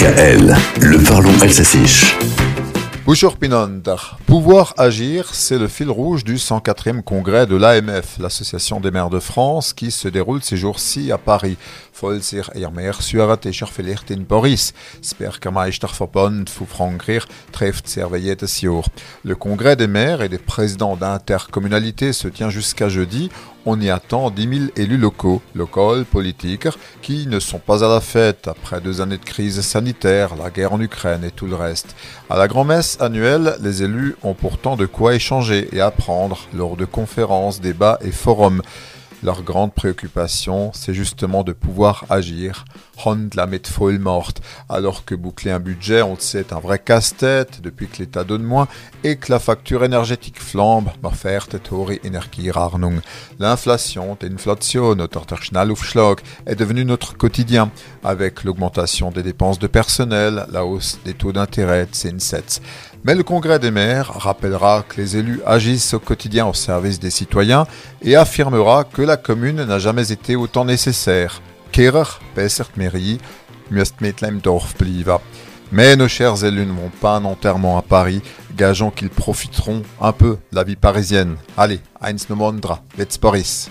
DKL, le parlons Elsassiche. Bonjour. Pouvoir agir, c'est le fil rouge du 104e congrès de l'AMF, l'Association des maires de France, qui se déroule ces jours-ci à Paris. Jedes Jahr. Le congrès des maires et des présidents d'intercommunalités se tient jusqu'à jeudi. On y attend 10 000 élus locaux, locaux, politiques, qui ne sont pas à la fête après deux années de crise sanitaire, la guerre en Ukraine et tout le reste. À la grand-messe annuelle, les élus ont pourtant de quoi échanger et apprendre lors de conférences, débats et forums. Leur grande préoccupation, c'est justement de pouvoir agir. Hond la met morte. Alors que boucler un budget, on le sait, est un vrai casse-tête depuis que l'État donne moins et que la facture énergétique flambe. L'inflation, l'inflation, est devenue notre quotidien avec l'augmentation des dépenses de personnel, la hausse des taux d'intérêt, CN7. Mais le Congrès des maires rappellera que les élus agissent au quotidien au service des citoyens et affirmera que la commune n'a jamais été autant nécessaire. Kehrer, Bessert Mairie, Dorf Mais nos chers élus ne vont pas un enterrement à Paris, gageons qu'ils profiteront un peu de la vie parisienne. Allez, Heinz Nomondra, let's Paris.